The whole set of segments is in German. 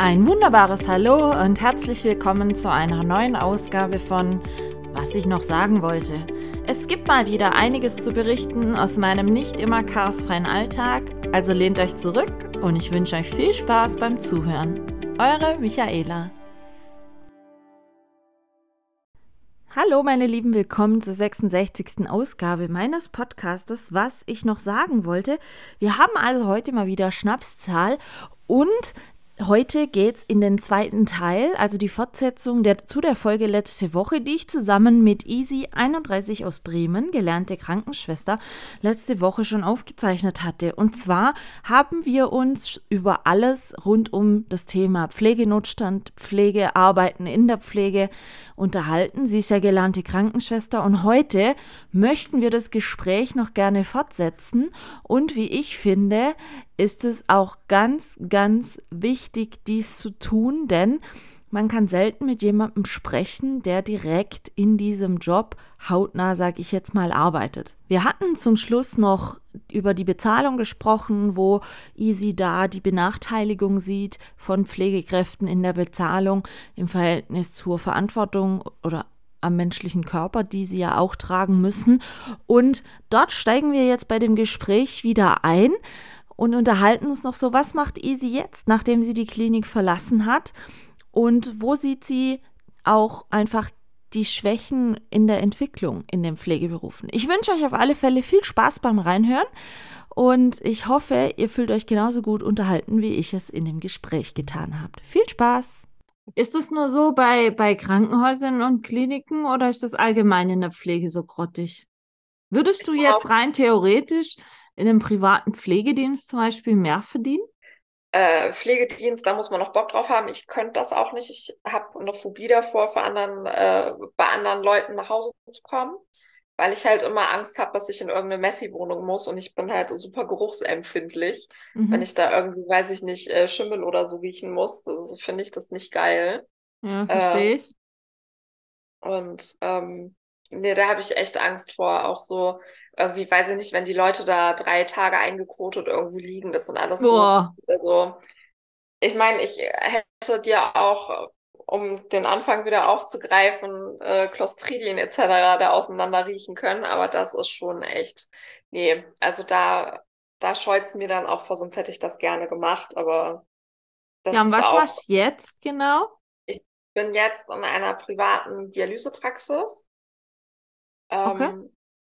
Ein wunderbares Hallo und herzlich willkommen zu einer neuen Ausgabe von Was ich noch sagen wollte. Es gibt mal wieder einiges zu berichten aus meinem nicht immer chaosfreien Alltag, also lehnt euch zurück und ich wünsche euch viel Spaß beim Zuhören. Eure Michaela. Hallo meine Lieben, willkommen zur 66. Ausgabe meines Podcastes, was ich noch sagen wollte. Wir haben also heute mal wieder Schnapszahl und Heute geht's in den zweiten Teil, also die Fortsetzung der, zu der Folge letzte Woche, die ich zusammen mit Easy 31 aus Bremen, gelernte Krankenschwester, letzte Woche schon aufgezeichnet hatte. Und zwar haben wir uns über alles rund um das Thema Pflegenotstand, Pflegearbeiten in der Pflege unterhalten. Sie ist ja gelernte Krankenschwester und heute möchten wir das Gespräch noch gerne fortsetzen und wie ich finde, ist es auch ganz, ganz wichtig, dies zu tun, denn man kann selten mit jemandem sprechen, der direkt in diesem Job hautnah, sag ich jetzt mal, arbeitet. Wir hatten zum Schluss noch über die Bezahlung gesprochen, wo Easy da die Benachteiligung sieht von Pflegekräften in der Bezahlung im Verhältnis zur Verantwortung oder am menschlichen Körper, die sie ja auch tragen müssen. Und dort steigen wir jetzt bei dem Gespräch wieder ein und unterhalten uns noch so, was macht Easy jetzt, nachdem sie die Klinik verlassen hat und wo sieht sie auch einfach die Schwächen in der Entwicklung in den Pflegeberufen. Ich wünsche euch auf alle Fälle viel Spaß beim Reinhören und ich hoffe, ihr fühlt euch genauso gut unterhalten, wie ich es in dem Gespräch getan habe. Viel Spaß! Ist das nur so bei, bei Krankenhäusern und Kliniken oder ist das allgemein in der Pflege so grottig? Würdest du jetzt rein theoretisch in einem privaten Pflegedienst zum Beispiel mehr verdienen? Äh, Pflegedienst, da muss man noch Bock drauf haben. Ich könnte das auch nicht. Ich habe eine Phobie davor, für anderen, äh, bei anderen Leuten nach Hause zu kommen, weil ich halt immer Angst habe, dass ich in irgendeine Messi-Wohnung muss und ich bin halt super geruchsempfindlich. Mhm. Wenn ich da irgendwie, weiß ich nicht, äh, Schimmel oder so riechen muss, finde ich das nicht geil. Ja, verstehe ich. Und ähm, nee, da habe ich echt Angst vor, auch so irgendwie, weiß ich nicht, wenn die Leute da drei Tage eingekrotet irgendwo liegen, das sind alles Boah. so. Also, ich meine, ich hätte dir auch, um den Anfang wieder aufzugreifen, äh, Clostridien etc. da auseinander riechen können, aber das ist schon echt, nee, also da, da scheut es mir dann auch vor, sonst hätte ich das gerne gemacht, aber das Ja, und was machst du jetzt genau? Ich bin jetzt in einer privaten Dialysepraxis. Okay.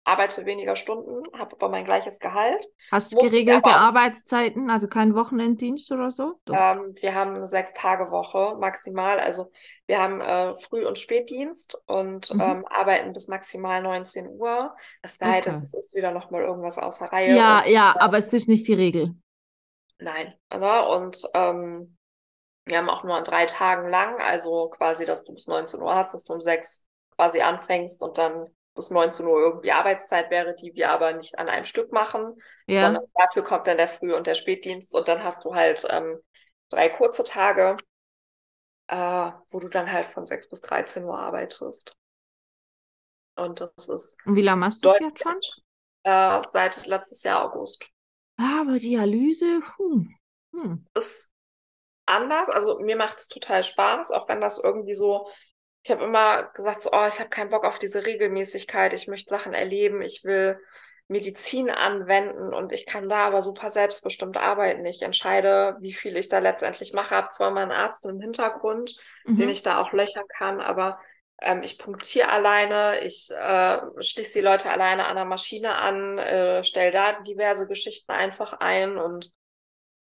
Arbeite weniger Stunden, habe aber mein gleiches Gehalt. Hast du geregelte Arbeitszeiten, also kein Wochenenddienst oder so? Ähm, wir haben eine sechs Tage Woche maximal. Also wir haben äh, Früh- und Spätdienst und mhm. ähm, arbeiten bis maximal 19 Uhr. Es sei denn, okay. es ist wieder noch mal irgendwas außer Reihe. Ja, und, ja, aber es ist nicht die Regel. Nein. Ne? Und ähm, wir haben auch nur an drei Tagen lang, also quasi, dass du bis 19 Uhr hast, dass du um sechs quasi anfängst und dann bis 19 Uhr irgendwie Arbeitszeit wäre, die wir aber nicht an einem Stück machen, ja. sondern dafür kommt dann der Früh- und der Spätdienst und dann hast du halt ähm, drei kurze Tage, äh, wo du dann halt von 6 bis 13 Uhr arbeitest. Und das ist. Und wie lange machst du das jetzt schon? Äh, seit letztes Jahr August. Ah, aber Dialyse, hm. Hm. ist anders. Also mir macht es total Spaß, auch wenn das irgendwie so ich habe immer gesagt, so, oh, ich habe keinen Bock auf diese Regelmäßigkeit, ich möchte Sachen erleben, ich will Medizin anwenden und ich kann da aber super selbstbestimmt arbeiten. Ich entscheide, wie viel ich da letztendlich mache. Habe zwar mal einen Arzt im Hintergrund, mhm. den ich da auch löchern kann, aber ähm, ich punktiere alleine, ich äh, schließe die Leute alleine an der Maschine an, äh, stelle da diverse Geschichten einfach ein und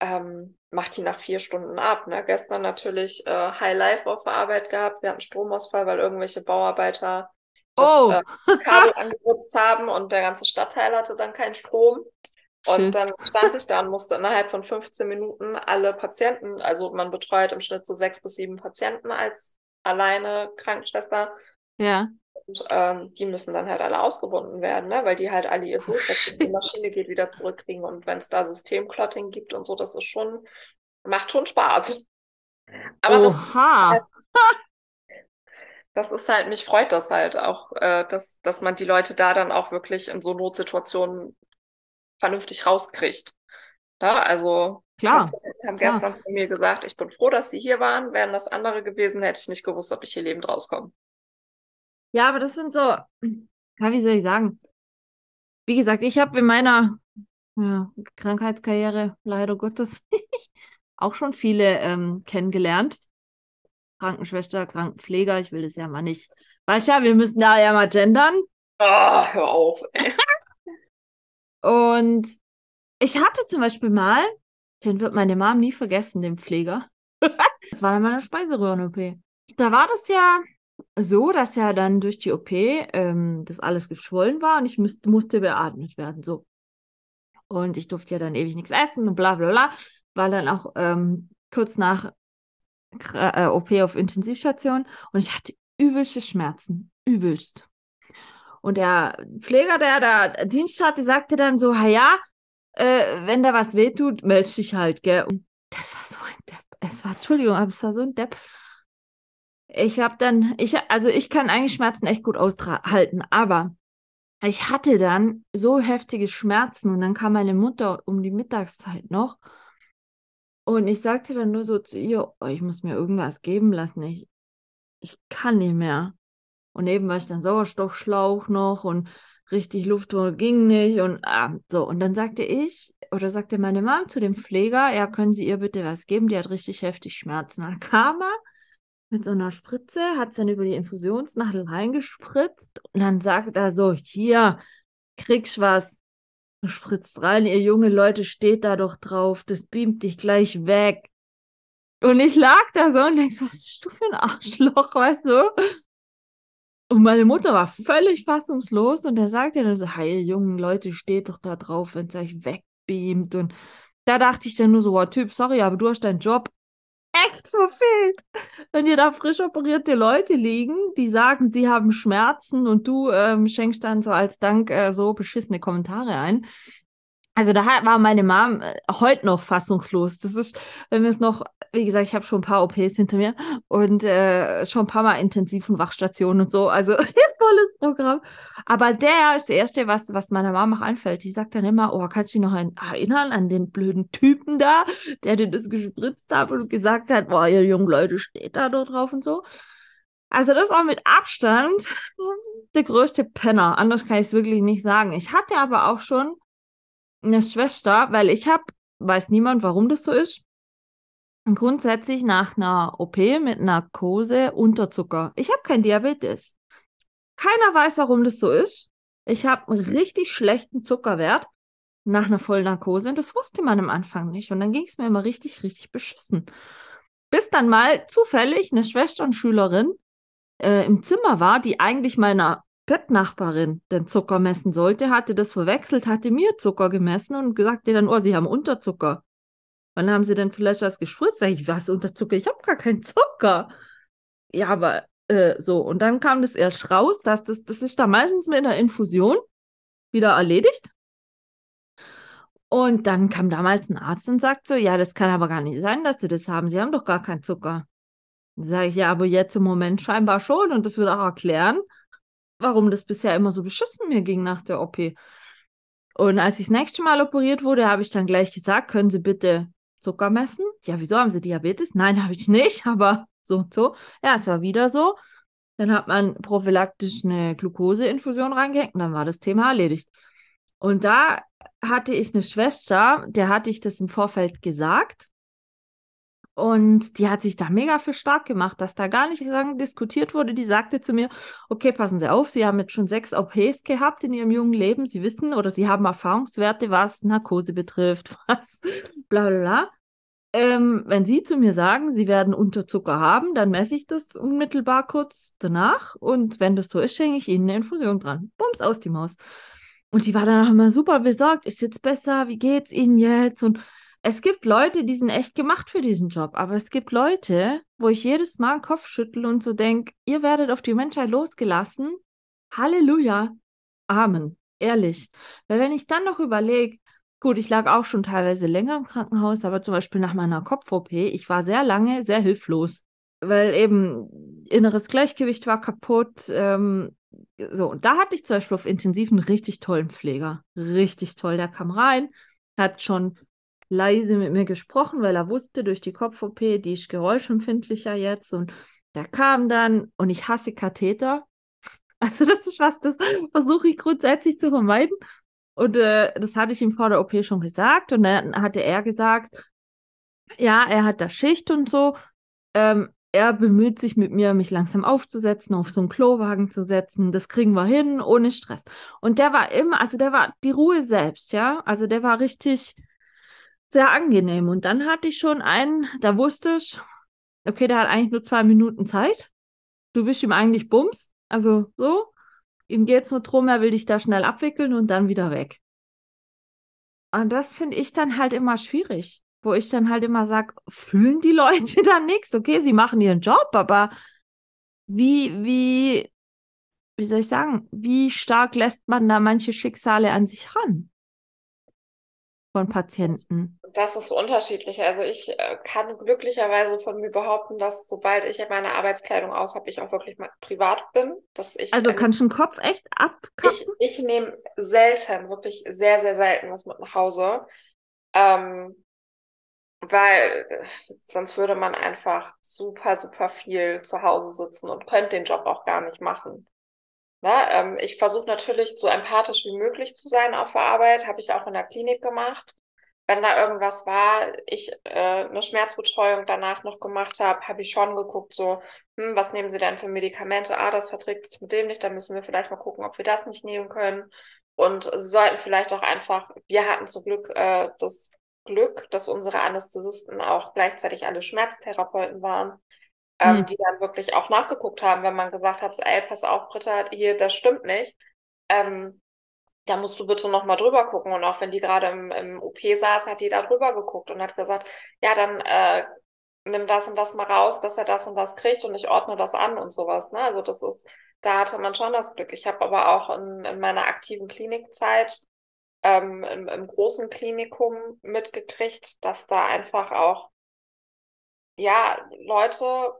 ähm, macht die nach vier Stunden ab. Ne? Gestern natürlich äh, High Life auf der Arbeit gehabt. Wir hatten Stromausfall, weil irgendwelche Bauarbeiter das oh. äh, Kabel angeputzt haben und der ganze Stadtteil hatte dann keinen Strom. Und Shit. dann stand ich da und musste innerhalb von 15 Minuten alle Patienten, also man betreut im Schnitt so sechs bis sieben Patienten als alleine Krankenschwester. Ja. Und ähm, die müssen dann halt alle ausgebunden werden, ne? weil die halt alle ihr Blut, oh, die Maschine geht wieder zurückkriegen. Und wenn es da Systemclotting gibt und so, das ist schon, macht schon Spaß. Aber Oha. das, ist halt, das ist halt, mich freut das halt auch, äh, dass, dass man die Leute da dann auch wirklich in so Notsituationen vernünftig rauskriegt. Ja, also klar. Patienten haben klar. gestern zu mir gesagt, ich bin froh, dass sie hier waren. Wären das andere gewesen, hätte ich nicht gewusst, ob ich hier lebend rauskomme. Ja, aber das sind so, ja, wie soll ich sagen? Wie gesagt, ich habe in meiner ja, Krankheitskarriere leider Gottes auch schon viele ähm, kennengelernt. Krankenschwester, Krankenpfleger, ich will das ja mal nicht. Weißt ja, wir müssen da ja mal gendern. Ah, hör auf. Und ich hatte zum Beispiel mal, den wird meine Mom nie vergessen, den Pfleger. das war dann meine Speiseröhren-OP. Da war das ja so, dass ja dann durch die OP ähm, das alles geschwollen war und ich müsste, musste beatmet werden. So. Und ich durfte ja dann ewig nichts essen und bla bla bla. War dann auch ähm, kurz nach äh, OP auf Intensivstation und ich hatte übelste Schmerzen. Übelst. Und der Pfleger, der da Dienst hatte, sagte dann so, ja, äh, wenn da was wehtut, melde dich halt, gell. Und das war so ein Depp. Es war, Entschuldigung, aber es war so ein Depp. Ich habe dann, ich, also ich kann eigentlich Schmerzen echt gut aushalten, aber ich hatte dann so heftige Schmerzen und dann kam meine Mutter um die Mittagszeit noch und ich sagte dann nur so zu ihr, oh, ich muss mir irgendwas geben lassen, ich, ich kann nicht mehr. Und eben war ich dann Sauerstoffschlauch noch und richtig Luft ging nicht und ah, so. Und dann sagte ich, oder sagte meine Mom zu dem Pfleger, ja, können Sie ihr bitte was geben? Die hat richtig heftig Schmerzen. Dann kam er mit so einer Spritze, hat es dann über die Infusionsnadel reingespritzt und dann sagt er so, hier, kriegst was, spritzt rein, ihr junge Leute, steht da doch drauf, das beamt dich gleich weg. Und ich lag da so und denk so, was bist du für ein Arschloch, weißt du? Und meine Mutter war völlig fassungslos und er sagte dann so, hey, jungen Leute, steht doch da drauf, wenn es euch wegbeamt. Und da dachte ich dann nur so, oh, Typ, sorry, aber du hast deinen Job echt verfehlt. Wenn dir da frisch operierte Leute liegen, die sagen, sie haben Schmerzen und du ähm, schenkst dann so als Dank äh, so beschissene Kommentare ein. Also da war meine Mom äh, heute noch fassungslos. Das ist, wenn wir es noch, wie gesagt, ich habe schon ein paar OPs hinter mir und äh, schon ein paar Mal intensiv und Wachstationen und so. Also volles Programm. Aber der ist das Erste, was, was meiner Mama noch einfällt. Die sagt dann immer, oh, kannst du dich noch erinnern an den blöden Typen da, der dir das gespritzt hat und gesagt hat, boah, ihr jungen Leute, steht da drauf und so. Also das ist auch mit Abstand der größte Penner. Anders kann ich es wirklich nicht sagen. Ich hatte aber auch schon eine Schwester, weil ich habe, weiß niemand, warum das so ist, grundsätzlich nach einer OP mit Narkose Unterzucker. Ich habe kein Diabetes. Keiner weiß, warum das so ist. Ich habe einen richtig schlechten Zuckerwert nach einer Vollnarkose und das wusste man am Anfang nicht. Und dann ging es mir immer richtig, richtig beschissen. Bis dann mal zufällig eine Schwester und Schülerin äh, im Zimmer war, die eigentlich meiner Bettnachbarin den Zucker messen sollte, hatte das verwechselt, hatte mir Zucker gemessen und sagte dann, oh, Sie haben Unterzucker. Wann haben Sie denn zuletzt das gespritzt? Sag ich, was, Unterzucker? Ich habe gar keinen Zucker. Ja, aber äh, so. Und dann kam das erst raus, dass das, das ist da meistens mit einer Infusion wieder erledigt. Und dann kam damals ein Arzt und sagt so, ja, das kann aber gar nicht sein, dass Sie das haben. Sie haben doch gar keinen Zucker. Sage ich, ja, aber jetzt im Moment scheinbar schon. Und das würde auch erklären, warum das bisher immer so beschissen mir ging nach der OP. Und als ich das nächste Mal operiert wurde, habe ich dann gleich gesagt, können Sie bitte Zucker messen? Ja, wieso haben Sie Diabetes? Nein, habe ich nicht, aber so und so. Ja, es war wieder so. Dann hat man prophylaktisch eine Glukoseinfusion reingehängt und dann war das Thema erledigt. Und da hatte ich eine Schwester, der hatte ich das im Vorfeld gesagt. Und die hat sich da mega für stark gemacht, dass da gar nicht lange diskutiert wurde. Die sagte zu mir, okay, passen Sie auf, Sie haben jetzt schon sechs OPs gehabt in Ihrem jungen Leben. Sie wissen oder Sie haben Erfahrungswerte, was Narkose betrifft, was bla bla bla. Ähm, wenn Sie zu mir sagen, Sie werden Unterzucker haben, dann messe ich das unmittelbar kurz danach. Und wenn das so ist, schenke ich Ihnen eine Infusion dran. Bums, aus die Maus. Und die war dann auch immer super besorgt. Ist jetzt besser? Wie geht's Ihnen jetzt? Und es gibt Leute, die sind echt gemacht für diesen Job, aber es gibt Leute, wo ich jedes Mal den Kopf schüttel und so denke, ihr werdet auf die Menschheit losgelassen. Halleluja. Amen. Ehrlich. Weil wenn ich dann noch überlege, gut, ich lag auch schon teilweise länger im Krankenhaus, aber zum Beispiel nach meiner Kopf-OP, ich war sehr lange sehr hilflos, weil eben inneres Gleichgewicht war kaputt. Ähm, so, und da hatte ich zum Beispiel auf Intensiv einen richtig tollen Pfleger. Richtig toll. Der kam rein, hat schon leise mit mir gesprochen, weil er wusste, durch die Kopf-OP, die ist geräuschempfindlicher jetzt. Und der kam dann und ich hasse Katheter. Also das ist was, das versuche ich grundsätzlich zu vermeiden. Und äh, das hatte ich ihm vor der OP schon gesagt. Und dann hatte er gesagt, ja, er hat da Schicht und so. Ähm, er bemüht sich mit mir, mich langsam aufzusetzen, auf so einen Klowagen zu setzen. Das kriegen wir hin, ohne Stress. Und der war immer, also der war die Ruhe selbst, ja. Also der war richtig sehr angenehm. Und dann hatte ich schon einen, da wusste ich, okay, der hat eigentlich nur zwei Minuten Zeit. Du bist ihm eigentlich Bums. Also so. Ihm geht es nur darum, er will dich da schnell abwickeln und dann wieder weg. Und das finde ich dann halt immer schwierig wo ich dann halt immer sage, fühlen die Leute da nichts? Okay, sie machen ihren Job, aber wie, wie, wie soll ich sagen, wie stark lässt man da manche Schicksale an sich ran? Von Patienten. Das, ist unterschiedlich. Also ich äh, kann glücklicherweise von mir behaupten, dass sobald ich meine Arbeitskleidung aus habe, ich auch wirklich mal privat bin. Dass ich also kannst du den Kopf echt abkappen? Ich, ich nehme selten, wirklich sehr, sehr selten was mit nach Hause. Ähm, weil äh, sonst würde man einfach super, super viel zu Hause sitzen und könnte den Job auch gar nicht machen. Na, ähm, ich versuche natürlich so empathisch wie möglich zu sein auf der Arbeit, habe ich auch in der Klinik gemacht. Wenn da irgendwas war, ich äh, eine Schmerzbetreuung danach noch gemacht habe, habe ich schon geguckt, so, hm, was nehmen Sie denn für Medikamente? Ah, das verträgt sich mit dem nicht, dann müssen wir vielleicht mal gucken, ob wir das nicht nehmen können. Und sollten vielleicht auch einfach, wir hatten zum Glück äh, das Glück, dass unsere Anästhesisten auch gleichzeitig alle Schmerztherapeuten waren, ähm, mhm. die dann wirklich auch nachgeguckt haben, wenn man gesagt hat, so, ey, pass auf, Britta, hier, das stimmt nicht. Ähm, da musst du bitte nochmal drüber gucken. Und auch wenn die gerade im, im OP saß, hat die da drüber geguckt und hat gesagt, ja, dann äh, nimm das und das mal raus, dass er das und das kriegt und ich ordne das an und sowas. Ne? Also das ist, da hatte man schon das Glück. Ich habe aber auch in, in meiner aktiven Klinikzeit ähm, im, im großen Klinikum mitgekriegt, dass da einfach auch ja Leute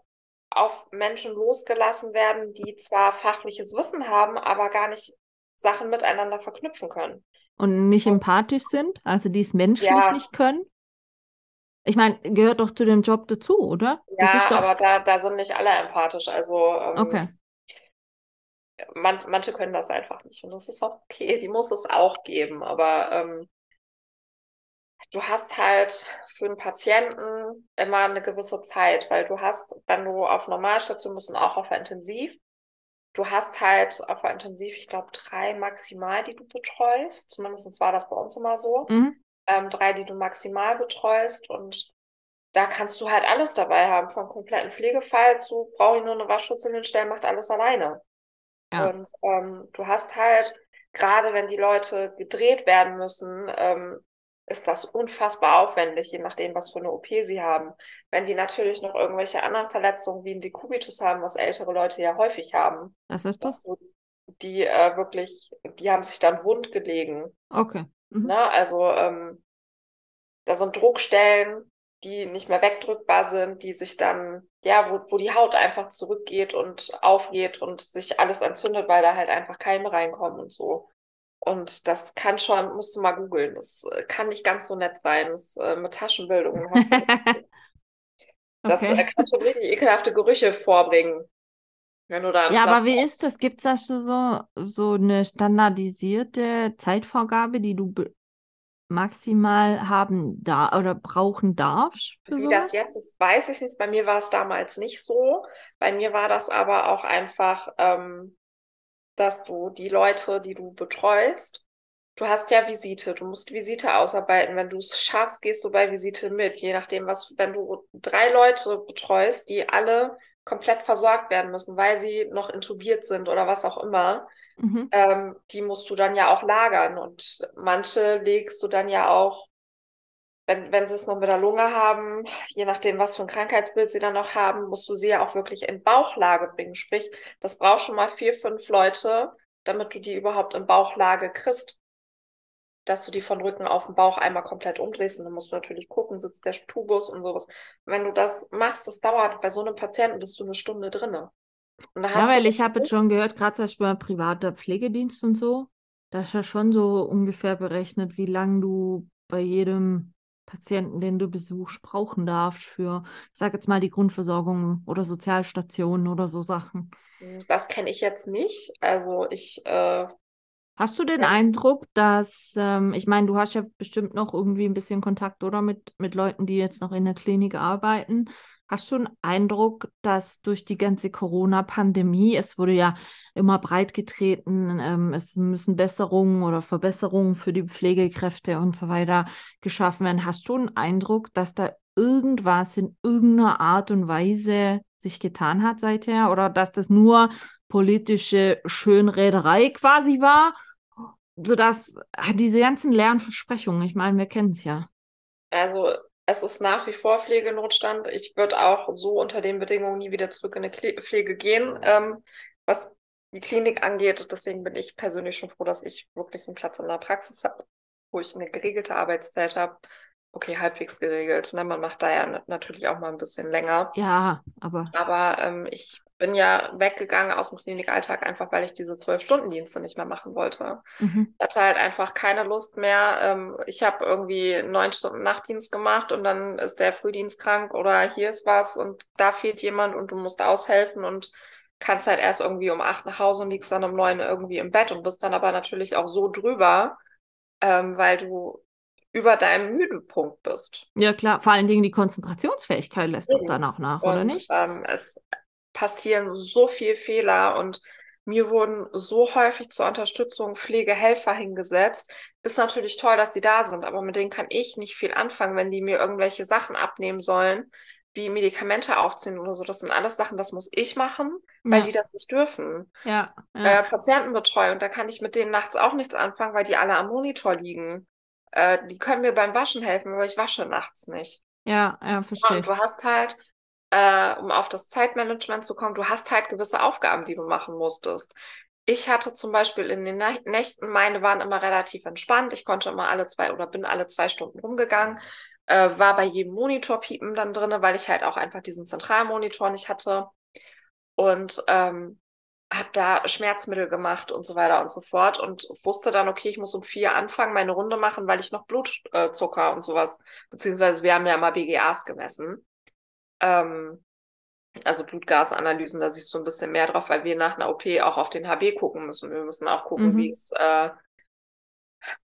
auf Menschen losgelassen werden, die zwar fachliches Wissen haben, aber gar nicht Sachen miteinander verknüpfen können. Und nicht empathisch sind, also die es menschlich ja. nicht können? Ich meine, gehört doch zu dem Job dazu, oder? Ja, doch... aber da, da sind nicht alle empathisch. Also ähm, okay man, manche können das einfach nicht und das ist auch okay, die muss es auch geben, aber ähm, du hast halt für einen Patienten immer eine gewisse Zeit, weil du hast, wenn du auf Normalstation bist und auch auf der Intensiv, du hast halt auf der Intensiv, ich glaube, drei maximal, die du betreust. Zumindest war das bei uns immer so. Mhm. Ähm, drei, die du maximal betreust und da kannst du halt alles dabei haben, vom kompletten Pflegefall zu brauche ich nur eine Waschschutz hinstellen, macht alles alleine. Ja. Und ähm, du hast halt, gerade wenn die Leute gedreht werden müssen, ähm, ist das unfassbar aufwendig, je nachdem, was für eine OP sie haben. Wenn die natürlich noch irgendwelche anderen Verletzungen wie ein Dekubitus haben, was ältere Leute ja häufig haben. Was ist das? Also, die äh, wirklich, die haben sich dann wund gelegen. Okay. Mhm. Ne? Also ähm, da sind Druckstellen, die nicht mehr wegdrückbar sind, die sich dann, ja, wo, wo die Haut einfach zurückgeht und aufgeht und sich alles entzündet, weil da halt einfach Keime reinkommen und so. Und das kann schon, musst du mal googeln, das äh, kann nicht ganz so nett sein. Das, äh, mit Taschenbildungen hast du. das okay. äh, kann schon richtig ekelhafte Gerüche vorbringen. Wenn du da ja, aber wie ist das? Gibt es da so, so eine standardisierte Zeitvorgabe, die du maximal haben da oder brauchen darfst? Wie sowas? das jetzt ist, weiß ich nicht. Bei mir war es damals nicht so. Bei mir war das aber auch einfach, ähm, dass du die Leute, die du betreust, du hast ja Visite, du musst Visite ausarbeiten. Wenn du es schaffst, gehst du bei Visite mit. Je nachdem, was, wenn du drei Leute betreust, die alle komplett versorgt werden müssen, weil sie noch intubiert sind oder was auch immer, mhm. ähm, die musst du dann ja auch lagern. Und manche legst du dann ja auch, wenn, wenn sie es noch mit der Lunge haben, je nachdem, was für ein Krankheitsbild sie dann noch haben, musst du sie ja auch wirklich in Bauchlage bringen. Sprich, das braucht schon mal vier, fünf Leute, damit du die überhaupt in Bauchlage kriegst dass du die von Rücken auf den Bauch einmal komplett umdrehst. Und dann musst du natürlich gucken, sitzt der Tubus und sowas. Wenn du das machst, das dauert, bei so einem Patienten bist du eine Stunde drinne. ja, weil ich habe jetzt schon gehört, gerade zum Beispiel bei privater Pflegedienst und so, da ist ja schon so ungefähr berechnet, wie lange du bei jedem Patienten, den du besuchst, brauchen darfst für, ich sage jetzt mal, die Grundversorgung oder Sozialstationen oder so Sachen? Das kenne ich jetzt nicht. Also ich äh, Hast du den Ja. Eindruck, dass, ähm, ich meine, du hast ja bestimmt noch irgendwie ein bisschen Kontakt, oder mit, mit Leuten, die jetzt noch in der Klinik arbeiten. Hast du einen Eindruck, dass durch die ganze Corona-Pandemie, es wurde ja immer breit getreten, ähm, es müssen Besserungen oder Verbesserungen für die Pflegekräfte und so weiter geschaffen werden. Hast du einen Eindruck, dass da irgendwas in irgendeiner Art und Weise sich getan hat seither oder dass das nur politische Schönrederei quasi war, sodass diese ganzen leeren Versprechungen, ich meine, wir kennen es ja. Also es ist nach wie vor Pflegenotstand. Ich würde auch so unter den Bedingungen nie wieder zurück in eine Pflege gehen, ähm, was die Klinik angeht. Deswegen bin ich persönlich schon froh, dass ich wirklich einen Platz in der Praxis habe, wo ich eine geregelte Arbeitszeit habe. Okay, halbwegs geregelt. Ne? Man macht da ja natürlich auch mal ein bisschen länger. Ja, aber. Aber ähm, ich bin ja weggegangen aus dem Klinikalltag, einfach weil ich diese Zwölf-Stunden-Dienste nicht mehr machen wollte. Mhm. Ich hatte halt einfach keine Lust mehr. Ähm, ich habe irgendwie neun Stunden Nachtdienst gemacht und dann ist der Frühdienst krank oder hier ist was und da fehlt jemand und du musst aushelfen und kannst halt erst irgendwie um acht nach Hause und liegst dann um neun irgendwie im Bett und bist dann aber natürlich auch so drüber, ähm, weil du über deinem Müdepunkt bist. Ja, klar. Vor allen Dingen die Konzentrationsfähigkeit lässt doch dann auch nach, Und oder nicht? ähm, es passieren so viel Fehler und mir wurden so häufig zur Unterstützung Pflegehelfer hingesetzt. Ist natürlich toll, dass die da sind, aber mit denen kann ich nicht viel anfangen, wenn die mir irgendwelche Sachen abnehmen sollen, wie Medikamente aufziehen oder so. Das sind alles Sachen, das muss ich machen, weil Ja, die das nicht dürfen. ja, Äh, ja, Patientenbetreuung, da kann ich mit denen nachts auch nichts anfangen, weil die alle am Monitor liegen. Äh, die können mir beim Waschen helfen, aber ich wasche nachts nicht. ja, ja, verstehe Und ich. du hast halt, äh, um auf das Zeitmanagement zu kommen, du hast halt gewisse Aufgaben, die du machen musstest. Ich hatte zum Beispiel in den Nä- Nächten, meine waren immer relativ entspannt. Ich konnte immer alle zwei oder bin alle zwei Stunden rumgegangen, äh, war bei jedem Monitorpiepen dann drinne, weil ich halt auch einfach diesen Zentralmonitor nicht hatte. Und ähm, habe da Schmerzmittel gemacht und so weiter und so fort und wusste dann, okay, ich muss um vier anfangen, meine Runde machen, weil ich noch Blutzucker und sowas, beziehungsweise wir haben ja immer BGAs gemessen. Ähm, also Blutgasanalysen, da siehst du ein bisschen mehr drauf, weil wir nach einer OP auch auf den HB gucken müssen. Wir müssen auch gucken, Mhm. wie es äh,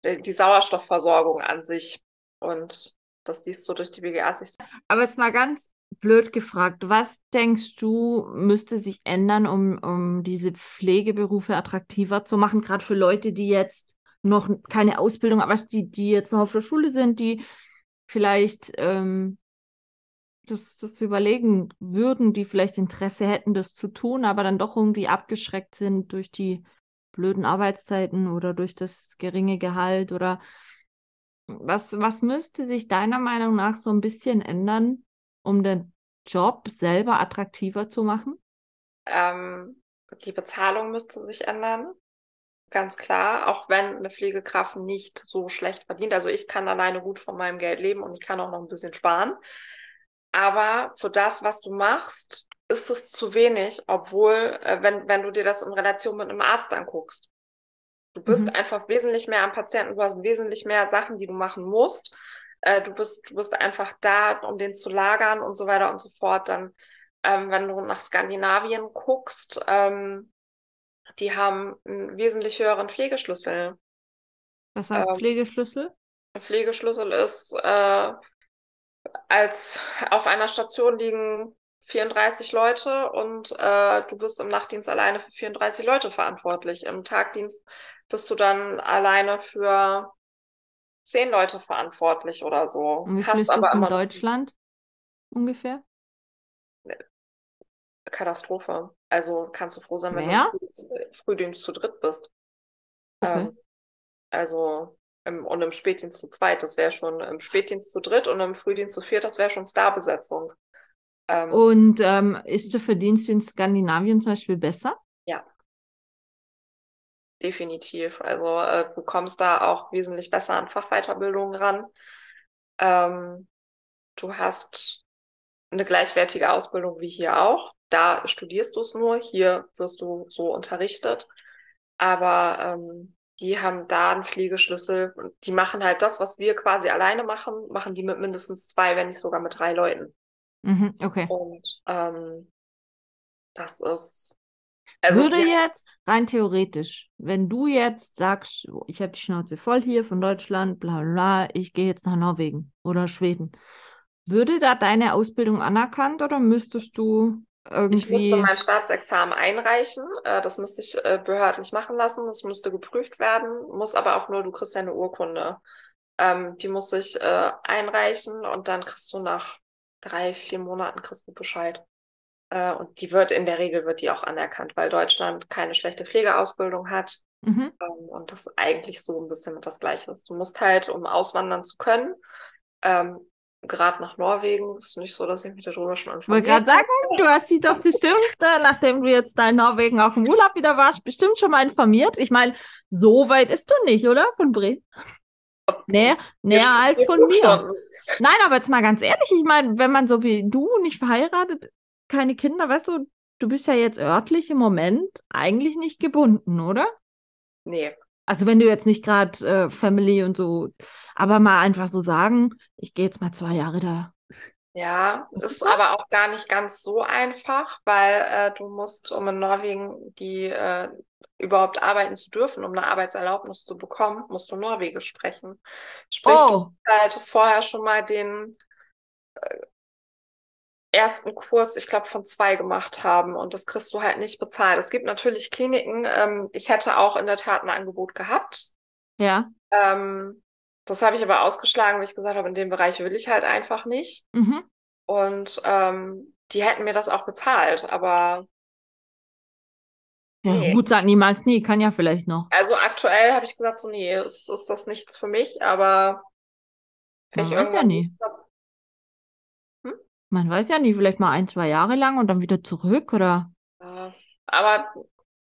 die Sauerstoffversorgung an sich und das siehst du durch die BGAs nicht. Aber jetzt mal ganz blöd gefragt, was denkst du, müsste sich ändern, um, um diese Pflegeberufe attraktiver zu machen, gerade für Leute, die jetzt noch keine Ausbildung, aber die, die jetzt noch auf der Schule sind, die vielleicht ähm, das, das überlegen würden, die vielleicht Interesse hätten, das zu tun, aber dann doch irgendwie abgeschreckt sind durch die blöden Arbeitszeiten oder durch das geringe Gehalt oder was, was müsste sich deiner Meinung nach so ein bisschen ändern, um den Job selber attraktiver zu machen? Ähm, die Bezahlung müsste sich ändern, ganz klar, auch wenn eine Pflegekraft nicht so schlecht verdient. Also ich kann alleine gut von meinem Geld leben und ich kann auch noch ein bisschen sparen. Aber für das, was du machst, ist es zu wenig, obwohl, äh, wenn, wenn du dir das in Relation mit einem Arzt anguckst. Du bist Mhm. einfach wesentlich mehr am Patienten, du hast wesentlich mehr Sachen, die du machen musst. Äh, du bist, du bist einfach da, um den zu lagern und so weiter und so fort. Dann, ähm, wenn du nach Skandinavien guckst, ähm, die haben einen wesentlich höheren Pflegeschlüssel. Was heißt Ähm, Pflegeschlüssel? Ein Pflegeschlüssel ist, äh, als auf einer Station liegen 34 Leute und äh, du bist im Nachtdienst alleine für 34 Leute verantwortlich. Im Tagdienst bist du dann alleine für 10 Leute verantwortlich oder so. Und wie viel Hast ist aber in Deutschland ungefähr? Katastrophe. Also kannst du froh sein, wenn Mehr? du im Frühdienst zu dritt bist. Okay. Ähm, also im, und im Spätdienst zu zweit, das wäre schon im Spätdienst zu dritt und im Frühdienst zu viert, das wäre schon Starbesetzung. Ähm, Und ähm, ist der Verdienst in Skandinavien zum Beispiel besser? ja, definitiv. Also äh, du kommst da auch wesentlich besser an Fachweiterbildungen ran. Ähm, du hast eine gleichwertige Ausbildung wie hier auch. Da studierst du es nur, hier wirst du so unterrichtet. Aber ähm, die haben da einen Fliegeschlüssel und die machen halt das, was wir quasi alleine machen, machen die mit mindestens zwei, wenn nicht sogar mit drei Leuten. Mhm, okay. Und ähm, das ist. Also Würde jetzt rein theoretisch, wenn du jetzt sagst, ich habe die Schnauze voll hier von Deutschland, bla bla, ich gehe jetzt nach Norwegen oder Schweden, würde da deine Ausbildung anerkannt oder müsstest du irgendwie. Ich müsste mein Staatsexamen einreichen. Äh, das müsste ich äh, behördlich machen lassen. Das müsste geprüft werden. Muss aber auch nur, du kriegst ja eine Urkunde. Ähm, die muss ich äh, einreichen und dann kriegst du nach drei, vier Monaten kriegst du Bescheid. Und die wird in der Regel wird die auch anerkannt, weil Deutschland keine schlechte Pflegeausbildung hat. Mhm. Ähm, und das eigentlich so ein bisschen mit das Gleiche ist. Du musst halt, um auswandern zu können, ähm, gerade nach Norwegen. Ist nicht so, dass ich mich darüber schon informiert Ich wollte gerade sagen, du hast sie doch bestimmt, äh, nachdem du jetzt da in Norwegen auch im Urlaub wieder warst, bestimmt schon mal informiert. Ich meine, so weit ist du nicht, oder? Von Bremen? Näher, näher als von mir. Schon. Nein, aber jetzt mal ganz ehrlich, ich meine, wenn man so wie du nicht verheiratet, keine Kinder, weißt du, du bist ja jetzt örtlich im Moment eigentlich nicht gebunden, oder? Nee, also wenn du jetzt nicht gerade äh, Family und so, aber mal einfach so sagen, ich gehe jetzt mal zwei Jahre da. Ja, das ist aber auch gar nicht ganz so einfach, weil äh, du musst, um in Norwegen die äh, überhaupt arbeiten zu dürfen, um eine Arbeitserlaubnis zu bekommen, musst du Norwegisch sprechen. Sprich, oh. du halt vorher schon mal den äh, ersten Kurs, ich glaube, von zwei gemacht haben und das kriegst du halt nicht bezahlt. Es gibt natürlich Kliniken, ähm, ich hätte auch in der Tat ein Angebot gehabt. Ja. Ähm, das habe ich aber ausgeschlagen, weil ich gesagt habe, in dem Bereich will ich halt einfach nicht. Mhm. Und ähm, die hätten mir das auch bezahlt, aber. Ja, nee. gut, sag niemals nie, kann ja vielleicht noch. Also aktuell habe ich gesagt, so, nee, ist, ist das nichts für mich, aber vielleicht irgendwann ja nie. Man weiß ja nicht, vielleicht mal ein, zwei Jahre lang und dann wieder zurück, oder? Ja, aber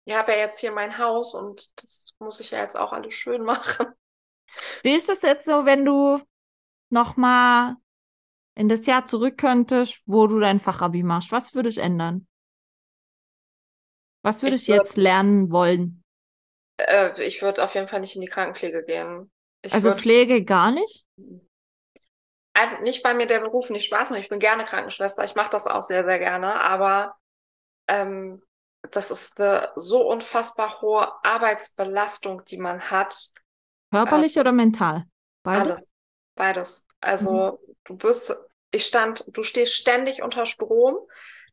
ich habe ja jetzt hier mein Haus und das muss ich ja jetzt auch alles schön machen. Wie ist das jetzt so, wenn du nochmal in das Jahr zurück könntest, wo du dein Fachabi machst? Was würdest du ändern? Was würdest du jetzt lernen wollen? Äh, ich würde auf jeden Fall nicht in die Krankenpflege gehen. Ich also würd... Pflege gar nicht? Nicht, weil mir der Beruf nicht Spaß macht. Ich bin gerne Krankenschwester. Ich mache das auch sehr, sehr gerne. Aber ähm, das ist eine so unfassbar hohe Arbeitsbelastung, die man hat. Körperlich ähm, oder mental? Beides? Alles. Beides. Also mhm. du bist, ich stand, du stehst ständig unter Strom.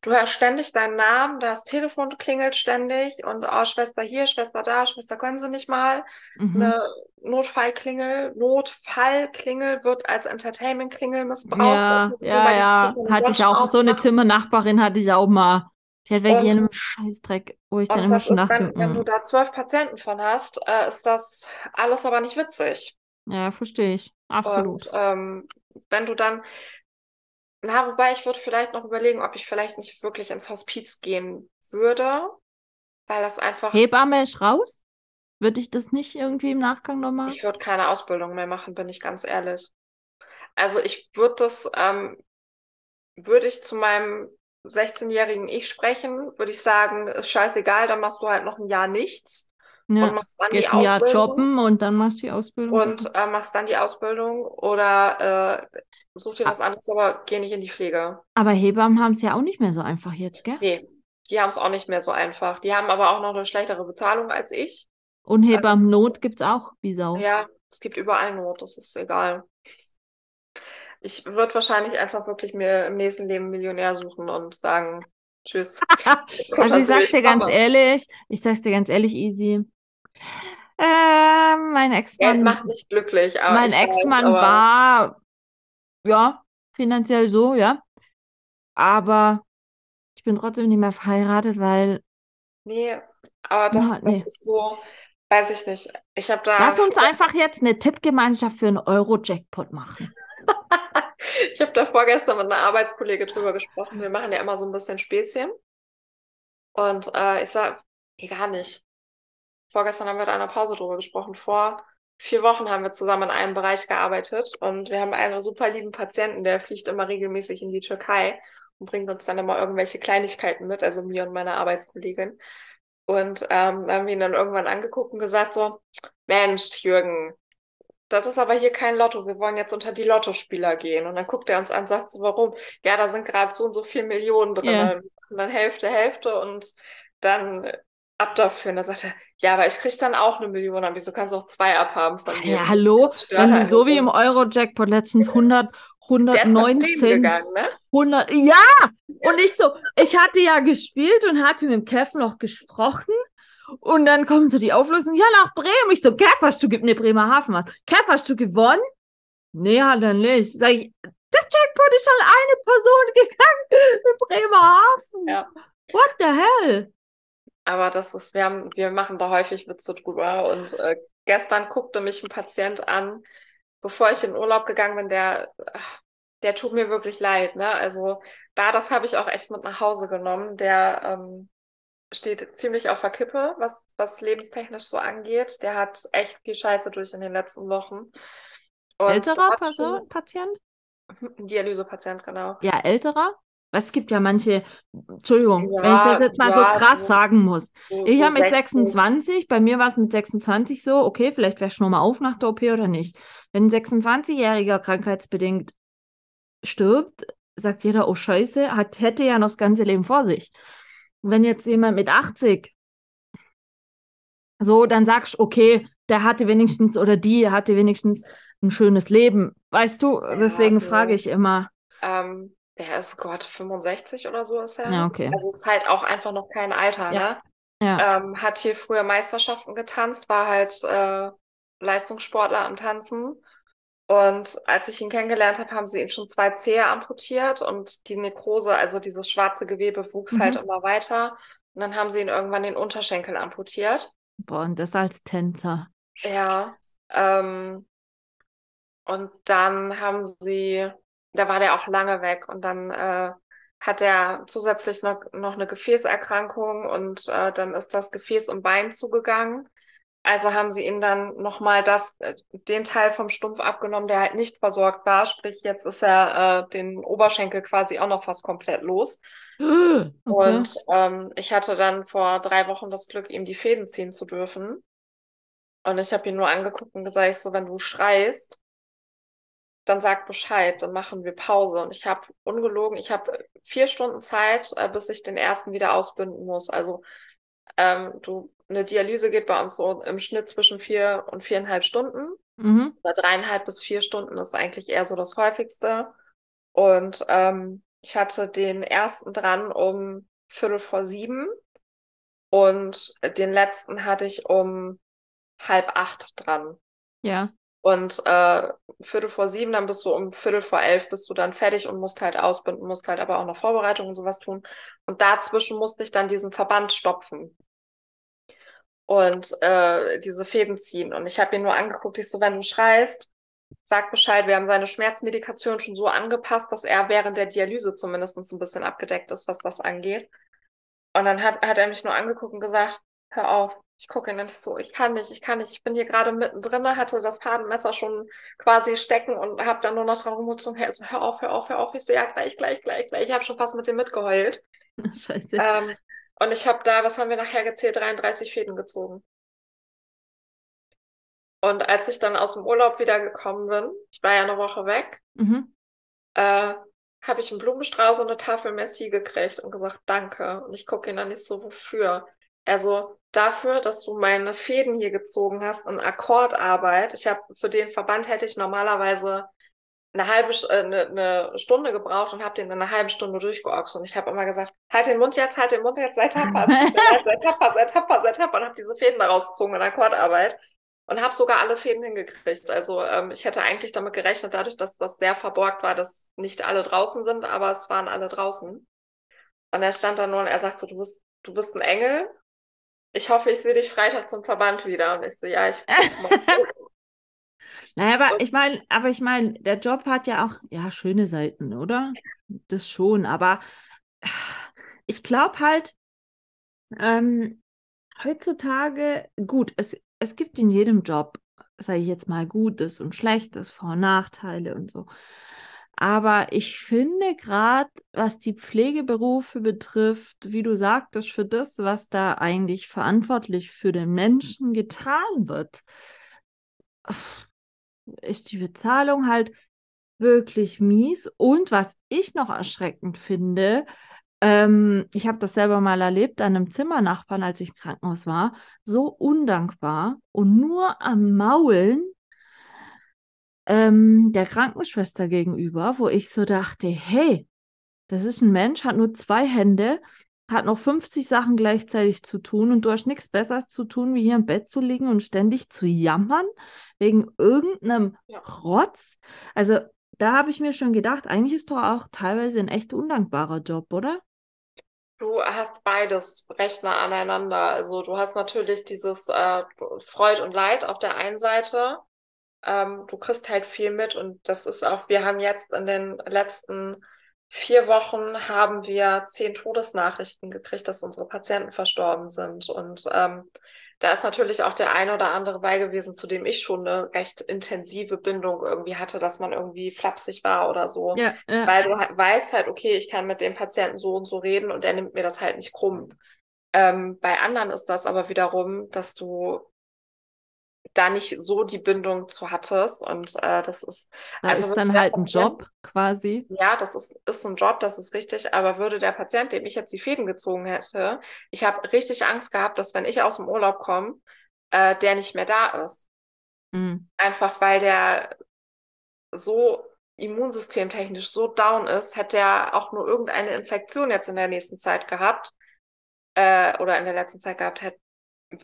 Du hörst ständig deinen Namen, das Telefon klingelt ständig und oh, Schwester hier, Schwester da, Schwester können sie nicht mal. Mhm. Eine Notfallklingel, Notfallklingel wird als Entertainment-Klingel missbraucht. Ja, ja, ja. Hatte ich auch, so eine Zimmernachbarin hatte ich auch mal. Die hat wegen jedem Scheißdreck, wo ich dann immer schon dachte. Wenn, wenn du da zwölf Patienten von hast, äh, ist das alles aber nicht witzig. Ja, verstehe ich. Absolut. Und ähm, wenn du dann, na, wobei ich würde vielleicht noch überlegen, ob ich vielleicht nicht wirklich ins Hospiz gehen würde, weil das einfach. Hebamme ist raus? Würde ich das nicht irgendwie im Nachgang nochmal? Ich würde keine Ausbildung mehr machen, bin ich ganz ehrlich. Also ich würde das, ähm, würde ich zu meinem 16-jährigen Ich sprechen, würde ich sagen, ist scheißegal, dann machst du halt noch ein Jahr nichts. Ja, und machst dann die ein Jahr jobben und dann machst du die Ausbildung. Und äh, machst dann die Ausbildung oder äh, such dir was anderes, aber geh nicht in die Pflege. Aber Hebammen haben es ja auch nicht mehr so einfach jetzt, gell? Nee, die haben es auch nicht mehr so einfach. Die haben aber auch noch eine schlechtere Bezahlung als ich. Und Hebammennot gibt es auch, wie Sau. Ja, es gibt überall Not, das ist egal. Ich würde wahrscheinlich einfach wirklich mir im nächsten Leben Millionär suchen und sagen, tschüss. also ich sag's dir ganz ehrlich, ich sag's dir ganz ehrlich, easy. Äh, mein Ex-Mann. macht nicht glücklich, Mein Ex-Mann war, ja, finanziell so, ja. Aber ich bin trotzdem nicht mehr verheiratet, weil. Nee, aber das, ja, nee. das ist so, Weiß ich nicht. Ich habe da. Lass uns einfach jetzt eine Tippgemeinschaft für einen Euro-Jackpot machen. ich habe da vorgestern mit einer Arbeitskollege drüber gesprochen. Wir machen ja immer so ein bisschen Späßchen. Und äh, ich sag, nee, gar nicht. Vorgestern haben wir da in einer Pause drüber gesprochen. Vor vier Wochen haben wir zusammen in einem Bereich gearbeitet und wir haben einen super lieben Patienten, der fliegt immer regelmäßig in die Türkei und bringt uns dann immer irgendwelche Kleinigkeiten mit, also mir und meiner Arbeitskollegin. Und ähm, haben wir ihn dann irgendwann angeguckt und gesagt so, Mensch, Jürgen, das ist aber hier kein Lotto, wir wollen jetzt unter die Lottospieler gehen. Und dann guckt er uns an und sagt so, warum? Ja, da sind gerade so und so viel Millionen drin. Ja. Und dann Hälfte, Hälfte und dann ab dafür. Und dann sagt er, ja, aber ich krieg dann auch eine Million ab. Wieso kannst du auch zwei abhaben von mir? Ja, hallo, wenn du so wie im Euro-Jackpot letztens 100, Der ist nach Bremen 119, gegangen, ne? 100, ja! Und ich so, ich hatte ja gespielt und hatte mit dem Kev noch gesprochen. Und dann kommen so die Auflösung, ja, nach Bremen. Ich so, Kev, hast du, nee, Bremerhaven was. Kev, hast du gewonnen? Nee, hat er nicht. Sag ich, der Jackpot ist an eine Person gegangen in Bremerhaven. Ja. What the hell? Aber das ist, wir haben, wir machen da häufig Witze drüber. Und äh, gestern guckte mich ein Patient an, bevor ich in Urlaub gegangen bin, der, ach, der tut mir wirklich leid, ne? Also da, das habe ich auch echt mit nach Hause genommen. Der ähm, steht ziemlich auf der Kippe, was, was lebenstechnisch so angeht. Der hat echt viel Scheiße durch in den letzten Wochen. Und Älterer Person, Patient? Dialysepatient, genau. Ja, älterer? Was es gibt ja manche, Entschuldigung, wenn ich Ja, das jetzt mal so ja, krass so- sagen muss. So, Ich habe mit 60. 26, bei mir war es mit 26 so, okay, vielleicht wäre ich noch mal auf nach der OP oder nicht. Wenn ein 26-Jähriger krankheitsbedingt stirbt, sagt jeder, oh Scheiße, hat, hätte ja noch das ganze Leben vor sich. Wenn jetzt jemand mit 80 so, dann sagst du, okay, der hatte wenigstens oder die hatte wenigstens ein schönes Leben. Weißt du, Ja, deswegen nee. frage ich immer. Ähm, der ist Gott 65 oder so ist er. Ja, okay. Also ist halt auch einfach noch kein Alter, Ja. ne? Ja. Ähm, hat hier früher Meisterschaften getanzt, war halt äh, Leistungssportler am Tanzen. Und als ich ihn kennengelernt habe, haben sie ihn schon zwei Zehe amputiert und die Nekrose, also dieses schwarze Gewebe, wuchs Mhm. halt immer weiter. Und dann haben sie ihn irgendwann den Unterschenkel amputiert. Boah, und das als Tänzer. Ja. Ähm, und dann haben sie, da war der auch lange weg und dann äh, hat er zusätzlich noch, noch eine Gefäßerkrankung und äh, dann ist das Gefäß im Bein zugegangen. Also haben sie ihm dann nochmal das, äh, den Teil vom Stumpf abgenommen, der halt nicht versorgt war. Sprich, jetzt ist er äh, den Oberschenkel quasi auch noch fast komplett los. Okay. Und ähm, ich hatte dann vor drei Wochen das Glück, ihm die Fäden ziehen zu dürfen. Und ich habe ihn nur angeguckt und gesagt, so, wenn du schreist, dann sag Bescheid, dann machen wir Pause. Und ich habe ungelogen, ich habe vier Stunden Zeit, äh, bis ich den ersten wieder ausbinden muss. Also ähm, du, eine Dialyse geht bei uns so im Schnitt zwischen vier und viereinhalb Stunden. Mhm. Oder dreieinhalb bis vier Stunden ist eigentlich eher so das häufigste. Und ähm, ich hatte den ersten dran um Viertel vor sieben und den letzten hatte ich um halb acht dran. Ja. Und äh, Viertel vor sieben, dann bist du um Viertel vor elf bist du dann fertig und musst halt ausbinden, musst halt aber auch noch Vorbereitungen und sowas tun. Und dazwischen musste ich dann diesen Verband stopfen und äh, diese Fäden ziehen. Und ich habe ihn nur angeguckt, ich so, wenn du schreist, sag Bescheid, wir haben seine Schmerzmedikation schon so angepasst, dass er während der Dialyse zumindest ein bisschen abgedeckt ist, was das angeht. Und dann hat, hat er mich nur angeguckt und gesagt, hör auf, ich gucke ihn nicht so, ich kann nicht, ich kann nicht, ich bin hier gerade mittendrin, hatte das Fadenmesser schon quasi stecken und habe dann nur noch drauf rumgezogen, hey, so, hör auf, hör auf, hör auf, ich so, ja, gleich, gleich, gleich, gleich. Ich habe schon fast mit dem mitgeheult. Scheiße. Ähm, und ich habe da, was haben wir nachher gezählt, 33 Fäden gezogen. Und als ich dann aus dem Urlaub wieder gekommen bin, ich war ja eine Woche weg, Mhm. äh, habe ich einen Blumenstrauß und eine Tafel Merci gekriegt und gesagt, danke. Und ich gucke ihn dann nicht so, wofür. Also dafür, dass du meine Fäden hier gezogen hast in Akkordarbeit. Ich habe für den Verband hätte ich normalerweise eine halbe Sch- äh, eine, eine Stunde gebraucht und habe den in einer halben Stunde durchgeoxt. Und ich habe immer gesagt, halt den Mund jetzt, halt den Mund jetzt, sei tapfer, sei tapfer, sei tapfer, sei tapfer. Und habe diese Fäden da rausgezogen in Akkordarbeit. Und habe sogar alle Fäden hingekriegt. Also ähm, ich hätte eigentlich damit gerechnet, dadurch, dass das sehr verborgt war, dass nicht alle draußen sind, aber es waren alle draußen. Und er stand da nur und er sagt so, du bist, du bist ein Engel. Ich hoffe, ich sehe dich Freitag zum Verband wieder. Und ich so, ja, ich. Naja, aber ich meine, aber ich meine, der Job hat ja auch, ja, schöne Seiten, oder? Das schon, aber ich glaube halt, ähm, heutzutage, gut, es, es gibt in jedem Job, sage ich jetzt mal, Gutes und Schlechtes, Vor- und Nachteile und so. Aber ich finde gerade, was die Pflegeberufe betrifft, wie du sagtest, für das, was da eigentlich verantwortlich für den Menschen getan wird, ist die Bezahlung halt wirklich mies. Und was ich noch erschreckend finde, ähm, ich habe das selber mal erlebt an einem Zimmernachbarn, als ich im Krankenhaus war, so undankbar und nur am Maulen ähm, der Krankenschwester gegenüber, wo ich so dachte, hey, das ist ein Mensch, hat nur zwei Hände, hat noch 50 Sachen gleichzeitig zu tun und du hast nichts Besseres zu tun, wie hier im Bett zu liegen und ständig zu jammern wegen irgendeinem ja. Rotz. Also da habe ich mir schon gedacht, eigentlich ist doch auch teilweise ein echt undankbarer Job, oder? Du hast beides recht nah aneinander. Also du hast natürlich dieses äh, Freud und Leid auf der einen Seite ähm, du kriegst halt viel mit und das ist auch, wir haben jetzt in den letzten vier Wochen haben wir zehn Todesnachrichten gekriegt, dass unsere Patienten verstorben sind. Und ähm, da ist natürlich auch der eine oder andere bei gewesen, zu dem ich schon eine recht intensive Bindung irgendwie hatte, dass man irgendwie flapsig war oder so. Ja, ja. Weil du halt weißt halt, okay, ich kann mit dem Patienten so und so reden und der nimmt mir das halt nicht krumm. Ähm, bei anderen ist das aber wiederum, dass du da nicht so die Bindung zu hattest. Und äh, das ist. Da also ist dann halt ein Job quasi. Ja, das ist, ist ein Job, das ist richtig. Aber würde der Patient, dem ich jetzt die Fäden gezogen hätte, ich habe richtig Angst gehabt, dass wenn ich aus dem Urlaub komme, äh, der nicht mehr da ist. Mhm. Einfach weil der so immunsystemtechnisch so down ist, hätte er auch nur irgendeine Infektion jetzt in der nächsten Zeit gehabt äh, oder in der letzten Zeit gehabt, hätte,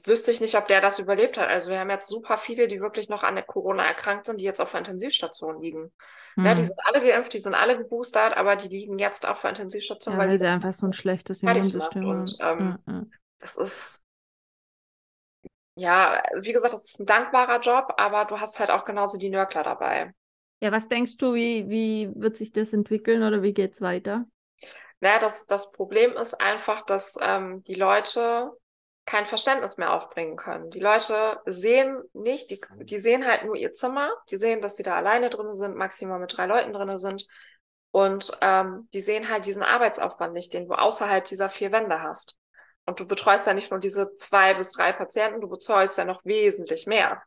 wüsste ich nicht, ob der das überlebt hat. Also wir haben jetzt super viele, die wirklich noch an der Corona erkrankt sind, die jetzt auf der Intensivstation liegen. Mhm. Ja, die hm. sind alle geimpft, die sind alle geboostert, aber die liegen jetzt auf der Intensivstation. Ja, weil, weil sie einfach so ein schlechtes Immunsystem haben. Und ähm, ja. das ist, ja, wie gesagt, das ist ein dankbarer Job, aber du hast halt auch genauso die Nörgler dabei. Ja, was denkst du, wie, wie wird sich das entwickeln oder wie geht es weiter? Naja, das, das Problem ist einfach, dass ähm, die Leute kein Verständnis mehr aufbringen können. Die Leute sehen nicht, die, die sehen halt nur ihr Zimmer, die sehen, dass sie da alleine drin sind, maximal mit drei Leuten drin sind. Und ähm, die sehen halt diesen Arbeitsaufwand nicht, den du außerhalb dieser vier Wände hast. Und du betreust ja nicht nur diese zwei bis drei Patienten, du betreust ja noch wesentlich mehr.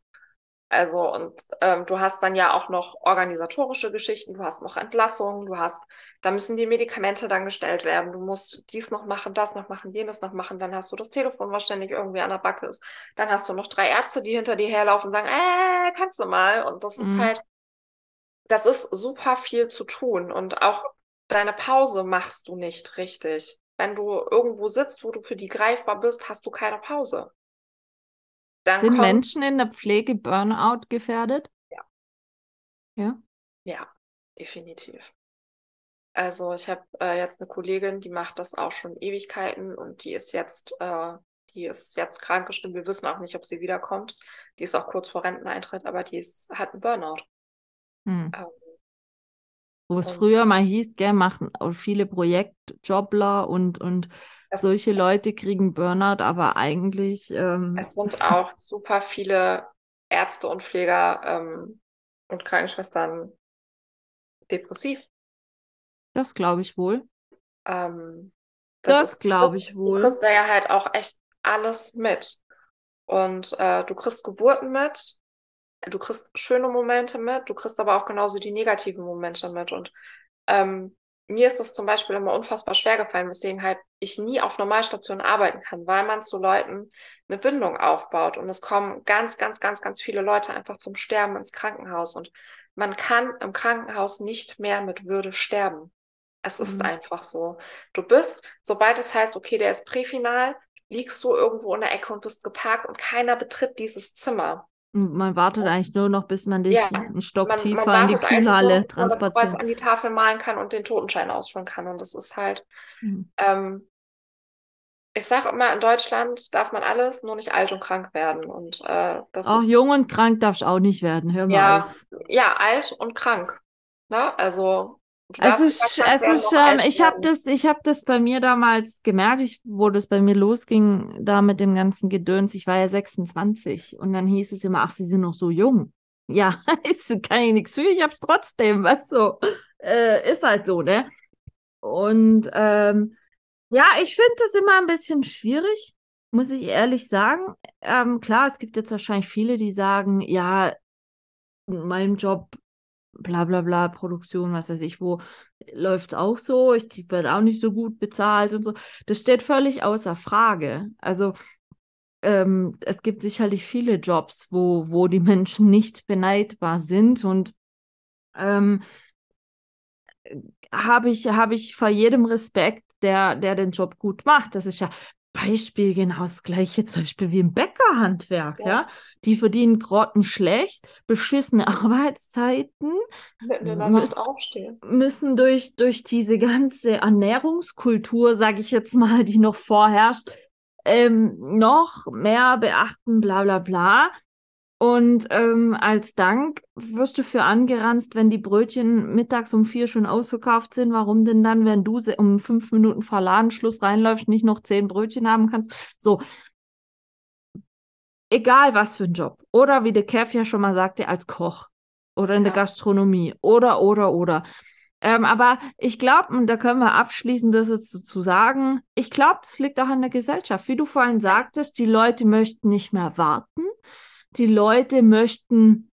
Also, und ähm, du hast dann ja auch noch organisatorische Geschichten, du hast noch Entlassungen, du hast, da müssen die Medikamente dann gestellt werden, du musst dies noch machen, das noch machen, jenes noch machen, dann hast du das Telefon, was ständig irgendwie an der Backe ist, dann hast du noch drei Ärzte, die hinter dir herlaufen und sagen, äh, kannst du mal? Und das mhm. ist halt, das ist super viel zu tun und auch deine Pause machst du nicht richtig. Wenn du irgendwo sitzt, wo du für die greifbar bist, hast du keine Pause. Dann Sind kommt, Menschen in der Pflege Burnout gefährdet? Ja. Ja? Ja, definitiv. Also ich habe äh, jetzt eine Kollegin, die macht das auch schon Ewigkeiten und die ist jetzt, äh, die ist jetzt krankgestimmt. Wir wissen auch nicht, ob sie wiederkommt. Die ist auch kurz vor Renteneintritt, aber die ist, hat einen Burnout. Hm. Ähm, Wo es früher mal hieß, gell, machen viele Projektjobler und, und Solche Leute kriegen Burnout, aber eigentlich. Ähm, es sind auch super viele Ärzte und Pfleger ähm, und Krankenschwestern depressiv. Das glaube ich wohl. Ähm, das, das glaube ich wohl. Du kriegst da ja halt auch echt alles mit. Und äh, du kriegst Geburten mit, du kriegst schöne Momente mit, du kriegst aber auch genauso die negativen Momente mit. Und ähm, mir ist es zum Beispiel immer unfassbar schwer gefallen, weswegen halt ich nie auf Normalstationen arbeiten kann, weil man zu Leuten eine Bindung aufbaut und es kommen ganz, ganz, ganz, ganz viele Leute einfach zum Sterben ins Krankenhaus und man kann im Krankenhaus nicht mehr mit Würde sterben. Es ist mhm. einfach so. Du bist, sobald es heißt, okay, der ist präfinal, liegst du irgendwo in der Ecke und bist geparkt und keiner betritt dieses Zimmer. Man wartet eigentlich nur noch, bis man dich ja, einen Stock man, tiefer man in die Kühlhalle transportiert. Man das an die Tafel malen kann und den Totenschein ausführen kann. Und das ist halt, mhm. ähm, ich sage immer, in Deutschland darf man alles, nur nicht alt und krank werden. Und äh, das auch ist, jung und krank darfst auch nicht werden. Hör mal ja, auf. Ja, alt und krank. Ne? Also es ist, es ist, ähm, ich habe das, ich habe das bei mir damals gemerkt, ich, wo das bei mir losging, da mit dem ganzen Gedöns. Ich war ja 26 und dann hieß es immer, ach, Sie sind noch so jung. ja, ist, kann ich nichts für, ich hab's trotzdem, weißt du. Äh, ist halt so, ne? Und ähm, ja, ich finde das immer ein bisschen schwierig, muss ich ehrlich sagen. Ähm, klar, es gibt jetzt wahrscheinlich viele, die sagen, ja, in meinem Job, bla bla bla, Produktion, was weiß ich, wo läuft es auch so, ich kriege halt auch nicht so gut bezahlt und so. Das steht völlig außer Frage. Also ähm, es gibt sicherlich viele Jobs, wo, wo die Menschen nicht beneidbar sind und ähm, habe ich, hab ich vor jedem Respekt, der, der den Job gut macht. Das ist ja Beispiel genau das gleiche, zum Beispiel wie im Bäckerhandwerk, ja. ja? Die verdienen grottenschlecht, beschissene Arbeitszeiten. Mitten in der Nacht aufstehen. Müssen durch, durch diese ganze Ernährungskultur, sage ich jetzt mal, die noch vorherrscht, ähm, noch mehr beachten, bla bla bla. Und ähm, als Dank wirst du für angeranzt, wenn die Brötchen mittags um vier schon ausverkauft sind. Warum denn dann, wenn du um fünf Minuten vor Ladenschluss reinläufst, nicht noch zehn Brötchen haben kannst? So. Egal was für ein Job. Oder wie der Kev ja schon mal sagte, als Koch. Oder in ja. der Gastronomie. Oder, oder, oder. Ähm, aber ich glaube, und da können wir abschließend das jetzt zu sagen, ich glaube, das liegt auch an der Gesellschaft. Wie du vorhin sagtest, die Leute möchten nicht mehr warten die Leute möchten,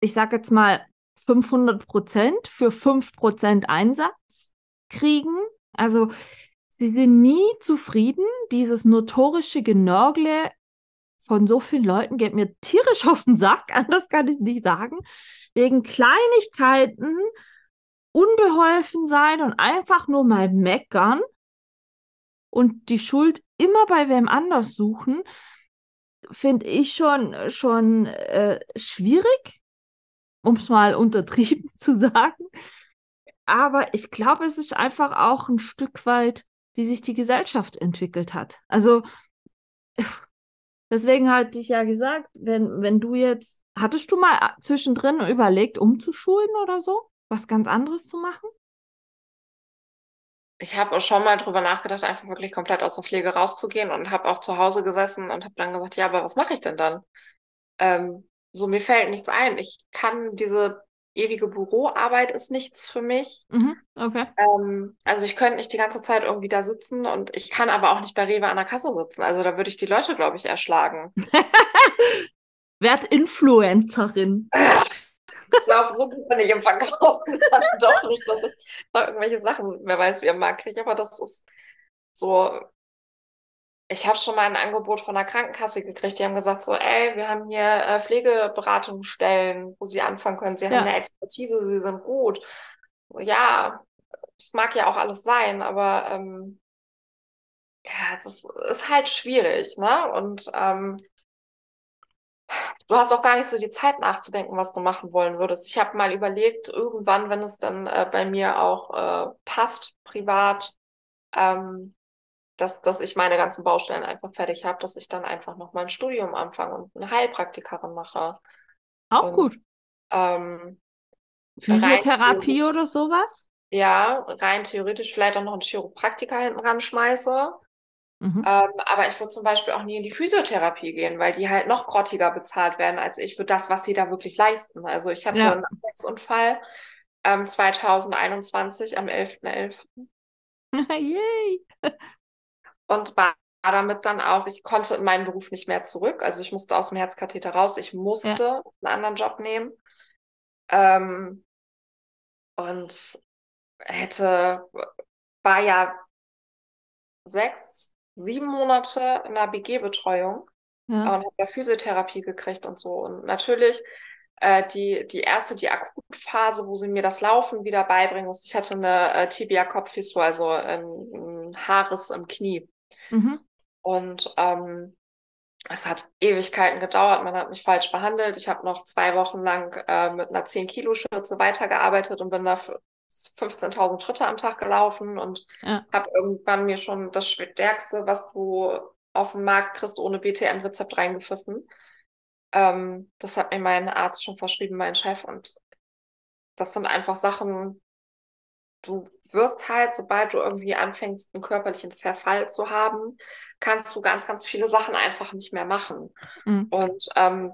ich sage jetzt mal, 500 Prozent für 5 Prozent Einsatz kriegen. Also sie sind nie zufrieden. Dieses notorische Genörgle von so vielen Leuten geht mir tierisch auf den Sack, anders kann ich nicht sagen. Wegen Kleinigkeiten unbeholfen sein und einfach nur mal meckern und die Schuld immer bei wem anders suchen finde ich schon, schon äh, schwierig, um es mal untertrieben zu sagen. Aber ich glaube, es ist einfach auch ein Stück weit, wie sich die Gesellschaft entwickelt hat. Also deswegen hatte ich ja gesagt, wenn, wenn du jetzt, hattest du mal zwischendrin überlegt, umzuschulen oder so? Was ganz anderes zu machen? Ich habe schon mal drüber nachgedacht, einfach wirklich komplett aus der Pflege rauszugehen und habe auch zu Hause gesessen und habe dann gesagt, ja, aber was mache ich denn dann? Ähm, so, mir fällt nichts ein. Ich kann diese ewige Büroarbeit ist nichts für mich. Mhm, okay. Ähm, also ich könnte nicht die ganze Zeit irgendwie da sitzen und ich kann aber auch nicht bei Rewe an der Kasse sitzen. Also da würde ich die Leute, glaube ich, erschlagen. Werd Influencerin. Ich glaube, so gut bin ich im Verkaufen. doch nicht, dass ich noch irgendwelche Sachen, wer weiß, wie er mag, kriege. Aber das ist so. Ich habe schon mal ein Angebot von der Krankenkasse gekriegt. Die haben gesagt so, ey, wir haben hier äh, Pflegeberatungsstellen, wo Sie anfangen können. Sie ja. haben eine Expertise, Sie sind gut. Ja, das mag ja auch alles sein, aber ähm, ja, das ist halt schwierig, ne? Und ähm, du hast auch gar nicht so die Zeit nachzudenken, was du machen wollen würdest. Ich habe mal überlegt, irgendwann, wenn es dann äh, bei mir auch äh, passt, privat, ähm, dass, dass ich meine ganzen Baustellen einfach fertig habe, dass ich dann einfach noch mal ein Studium anfange und eine Heilpraktikerin mache. Auch und, gut. Ähm, Physiotherapie oder sowas? Ja, rein theoretisch vielleicht auch noch einen Chiropraktiker hinten ranschmeiße. Mhm. Ähm, aber ich würde zum Beispiel auch nie in die Physiotherapie gehen, weil die halt noch grottiger bezahlt werden als ich für das, was sie da wirklich leisten. Also ich hatte ja. einen Arbeitsunfall ähm, 2021 am 11.11. .11. Yay! Und war damit dann auch, ich konnte in meinen Beruf nicht mehr zurück. Also ich musste aus dem Herzkatheter raus. Ich musste ja. einen anderen Job nehmen. Ähm, und hätte, war ja sechs, sieben Monate in der BG-Betreuung ja. und habe da Physiotherapie gekriegt und so. Und natürlich äh, die, die erste, die Akutphase, wo sie mir das Laufen wieder beibringen musste. Ich hatte eine äh, Tibia-Kopffissur, also ein, ein Haares im Knie. Mhm. Und ähm, es hat Ewigkeiten gedauert, man hat mich falsch behandelt. Ich habe noch zwei Wochen lang äh, mit einer 10-Kilo-Schürze weitergearbeitet und bin da 15.000 Schritte am Tag gelaufen und ja. habe irgendwann mir schon das Stärkste, was du auf dem Markt kriegst, ohne BTM-Rezept reingepfiffen. Ähm, das hat mir mein Arzt schon verschrieben, mein Chef. Und das sind einfach Sachen, du wirst halt, sobald du irgendwie anfängst, einen körperlichen Verfall zu haben, kannst du ganz, ganz viele Sachen einfach nicht mehr machen. Mhm. Und ähm,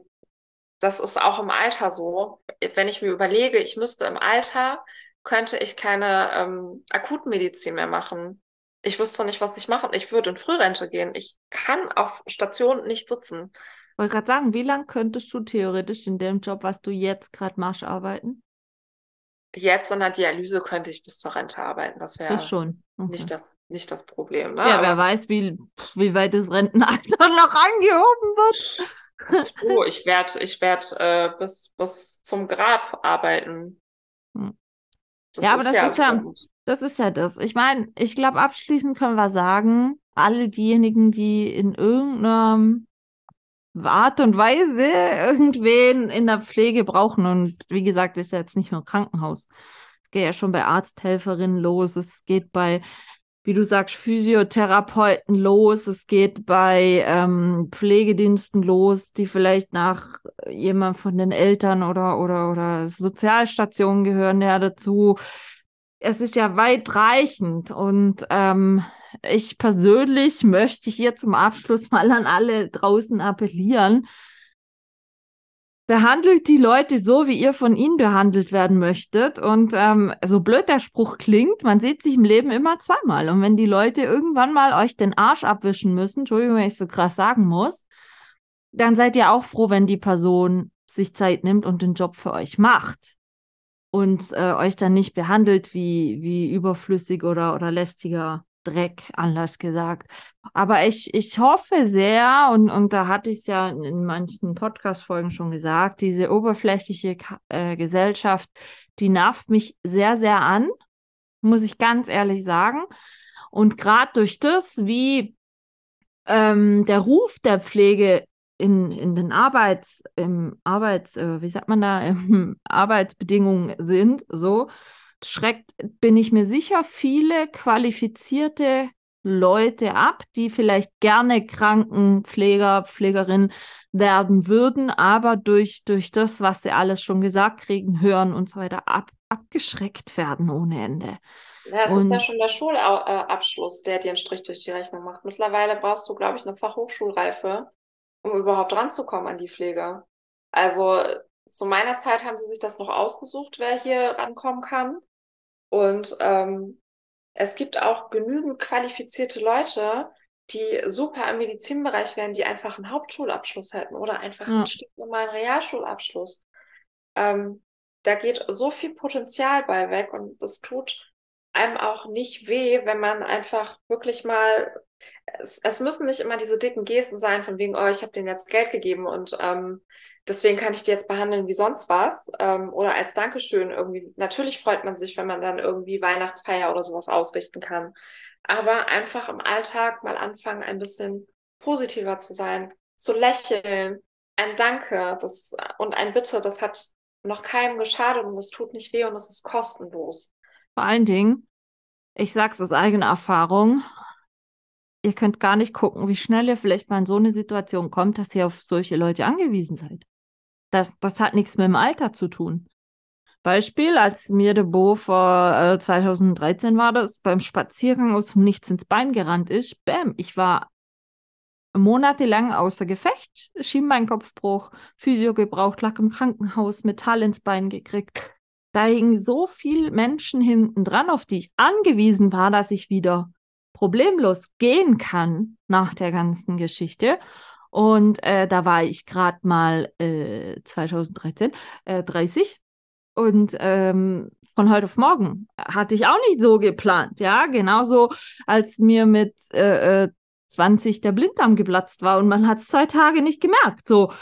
das ist auch im Alter so. Wenn ich mir überlege, ich müsste im Alter, könnte ich keine ähm, Akutmedizin mehr machen. Ich wüsste nicht, was ich mache. Ich würde in Frührente gehen. Ich kann auf Station nicht sitzen. Ich wollte gerade sagen, wie lange könntest du theoretisch in dem Job, was du jetzt gerade machst, arbeiten? Jetzt in der Dialyse könnte ich bis zur Rente arbeiten. Das wäre schon okay. nicht, das, nicht das Problem. Ne? Ja, Aber wer weiß, wie, wie weit das Rentenalter noch angehoben wird. oh, ich werde ich werd, äh, bis, bis zum Grab arbeiten. Hm. Ja, aber das ja ist ja, das ist ja das. Ich meine, ich glaube, abschließend können wir sagen, alle diejenigen, die in irgendeiner Art und Weise irgendwen in der Pflege brauchen. Und wie gesagt, ist ja jetzt nicht nur Krankenhaus. Es geht ja schon bei Arzthelferinnen los. Es geht bei, wie du sagst, Physiotherapeuten los. Es geht bei ähm, Pflegediensten los, die vielleicht nach jemand von den Eltern oder, oder, oder Sozialstationen gehören ja dazu. Es ist ja weitreichend und ähm, ich persönlich möchte hier zum Abschluss mal an alle draußen appellieren. Behandelt die Leute so, wie ihr von ihnen behandelt werden möchtet. Und ähm, so blöd der Spruch klingt, man sieht sich im Leben immer zweimal. Und wenn die Leute irgendwann mal euch den Arsch abwischen müssen, Entschuldigung, wenn ich so krass sagen muss, dann seid ihr auch froh, wenn die Person sich Zeit nimmt und den Job für euch macht und äh, euch dann nicht behandelt wie, wie überflüssig oder, oder lästiger Dreck, anders gesagt. Aber ich, ich hoffe sehr, und, und da hatte ich es ja in manchen Podcast-Folgen schon gesagt, diese oberflächliche äh, Gesellschaft, die nervt mich sehr, sehr an, muss ich ganz ehrlich sagen. Und gerade durch das, wie ähm, der Ruf der Pflege in, in den Arbeits, im Arbeits, äh, wie sagt man da, Arbeitsbedingungen sind, so, schreckt, bin ich mir sicher, viele qualifizierte Leute ab, die vielleicht gerne Krankenpfleger, Pflegerin werden würden, aber durch, durch das, was sie alles schon gesagt kriegen, hören und so weiter, ab, abgeschreckt werden ohne Ende. Ja, es und, ist ja schon der Schulabschluss, der dir einen Strich durch die Rechnung macht. Mittlerweile brauchst du, glaube ich, eine Fachhochschulreife, um überhaupt ranzukommen an die Pflege. Also zu meiner Zeit haben sie sich das noch ausgesucht, wer hier rankommen kann. Und ähm, es gibt auch genügend qualifizierte Leute, die super im Medizinbereich wären, die einfach einen Hauptschulabschluss hätten oder einfach ja. einen stinknormalen Realschulabschluss. Ähm, da geht so viel Potenzial bei weg und das tut einem auch nicht weh, wenn man einfach wirklich mal, es, es müssen nicht immer diese dicken Gesten sein, von wegen, oh, ich habe denen jetzt Geld gegeben und ähm, deswegen kann ich die jetzt behandeln wie sonst was ähm, oder als Dankeschön irgendwie. Natürlich freut man sich, wenn man dann irgendwie Weihnachtsfeier oder sowas ausrichten kann. Aber einfach im Alltag mal anfangen, ein bisschen positiver zu sein, zu lächeln, ein Danke das, und ein Bitte, das hat noch keinem geschadet und es tut nicht weh und es ist kostenlos. Vor allen Dingen, ich sag's aus eigener Erfahrung, ihr könnt gar nicht gucken, wie schnell ihr vielleicht mal in so eine Situation kommt, dass ihr auf solche Leute angewiesen seid. Das, das hat nichts mit dem Alter zu tun. Beispiel, als mir der Bo vor äh, 2013 war, das beim Spaziergang aus dem Nichts ins Bein gerannt ist, bam, ich war monatelang außer Gefecht, Schienbeinkopfbruch, Physio gebraucht, lag im Krankenhaus, Metall ins Bein gekriegt. Da hingen so viele Menschen hinten dran, auf die ich angewiesen war, dass ich wieder problemlos gehen kann nach der ganzen Geschichte. Und äh, da war ich gerade mal äh, 2013 äh, 30 und ähm, von heute auf morgen hatte ich auch nicht so geplant. Ja, genauso als mir mit äh, 20 äh, der Blinddarm geplatzt war und man hat es zwei Tage nicht gemerkt. So,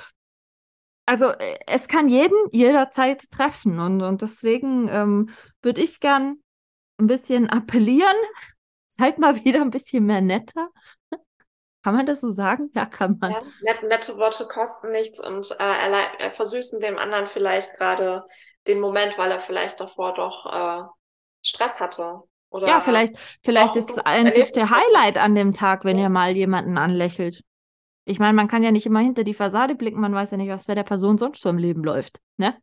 also äh, es kann jeden jederzeit treffen und, und deswegen ähm, würde ich gern ein bisschen appellieren, seid mal wieder ein bisschen mehr netter kann man das so sagen? Ja, kann man. Ja, net, nette Worte kosten nichts und äh, versüßen dem anderen vielleicht gerade den Moment, weil er vielleicht davor doch äh, Stress hatte. Oder ja, vielleicht, vielleicht ist es einzig der Highlight an dem Tag, wenn ja. ihr mal jemanden anlächelt. Ich meine, man kann ja nicht immer hinter die Fassade blicken, man weiß ja nicht, was bei der Person sonst so im Leben läuft, ne?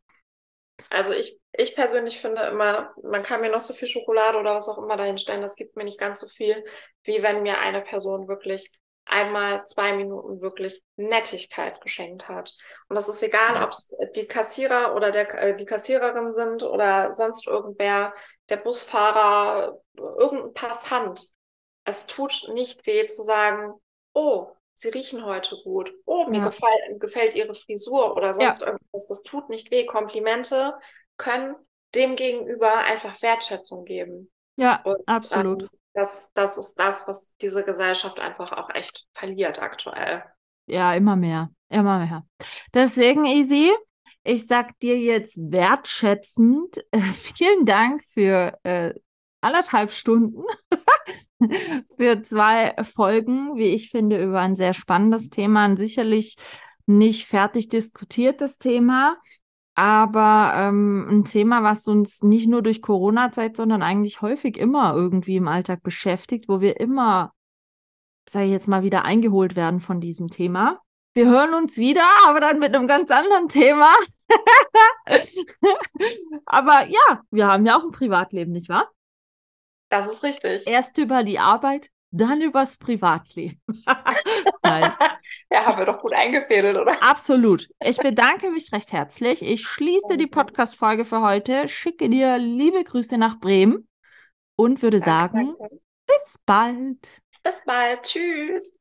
Also ich, ich persönlich finde immer, man kann mir noch so viel Schokolade oder was auch immer dahin stellen, das gibt mir nicht ganz so viel, wie wenn mir eine Person wirklich einmal zwei Minuten wirklich Nettigkeit geschenkt hat. Und das ist egal, Ja. ob es die Kassierer oder der, äh, die Kassiererin sind oder sonst irgendwer, der Busfahrer, irgendein Passant. Es tut nicht weh zu sagen, oh, Sie riechen heute gut. Oh, mir Ja. gefällt, gefällt Ihre Frisur oder sonst irgendwas. Das tut nicht weh. Komplimente können dem Gegenüber einfach Wertschätzung geben. Ja, Und absolut. ähm, das, das ist das, was diese Gesellschaft einfach auch echt verliert aktuell. Ja, immer mehr, immer mehr. Deswegen, Easy, ich sag dir jetzt wertschätzend, äh, vielen Dank für äh, anderthalb Stunden, für zwei Folgen, wie ich finde, über ein sehr spannendes Thema, ein sicherlich nicht fertig diskutiertes Thema, aber ähm, ein Thema, was uns nicht nur durch Corona-Zeit, sondern eigentlich häufig immer irgendwie im Alltag beschäftigt, wo wir immer, sage ich jetzt mal, wieder eingeholt werden von diesem Thema. Wir hören uns wieder, aber dann mit einem ganz anderen Thema. aber ja, wir haben ja auch ein Privatleben, nicht wahr? Das ist richtig. Erst über die Arbeit, dann übers Privatleben. Ja, haben wir doch gut eingefädelt, oder? Absolut. Ich bedanke mich recht herzlich. Ich schließe die Podcast-Folge für heute, schicke dir liebe Grüße nach Bremen und würde Danke, sagen, danke. bis bald. Bis bald. Tschüss.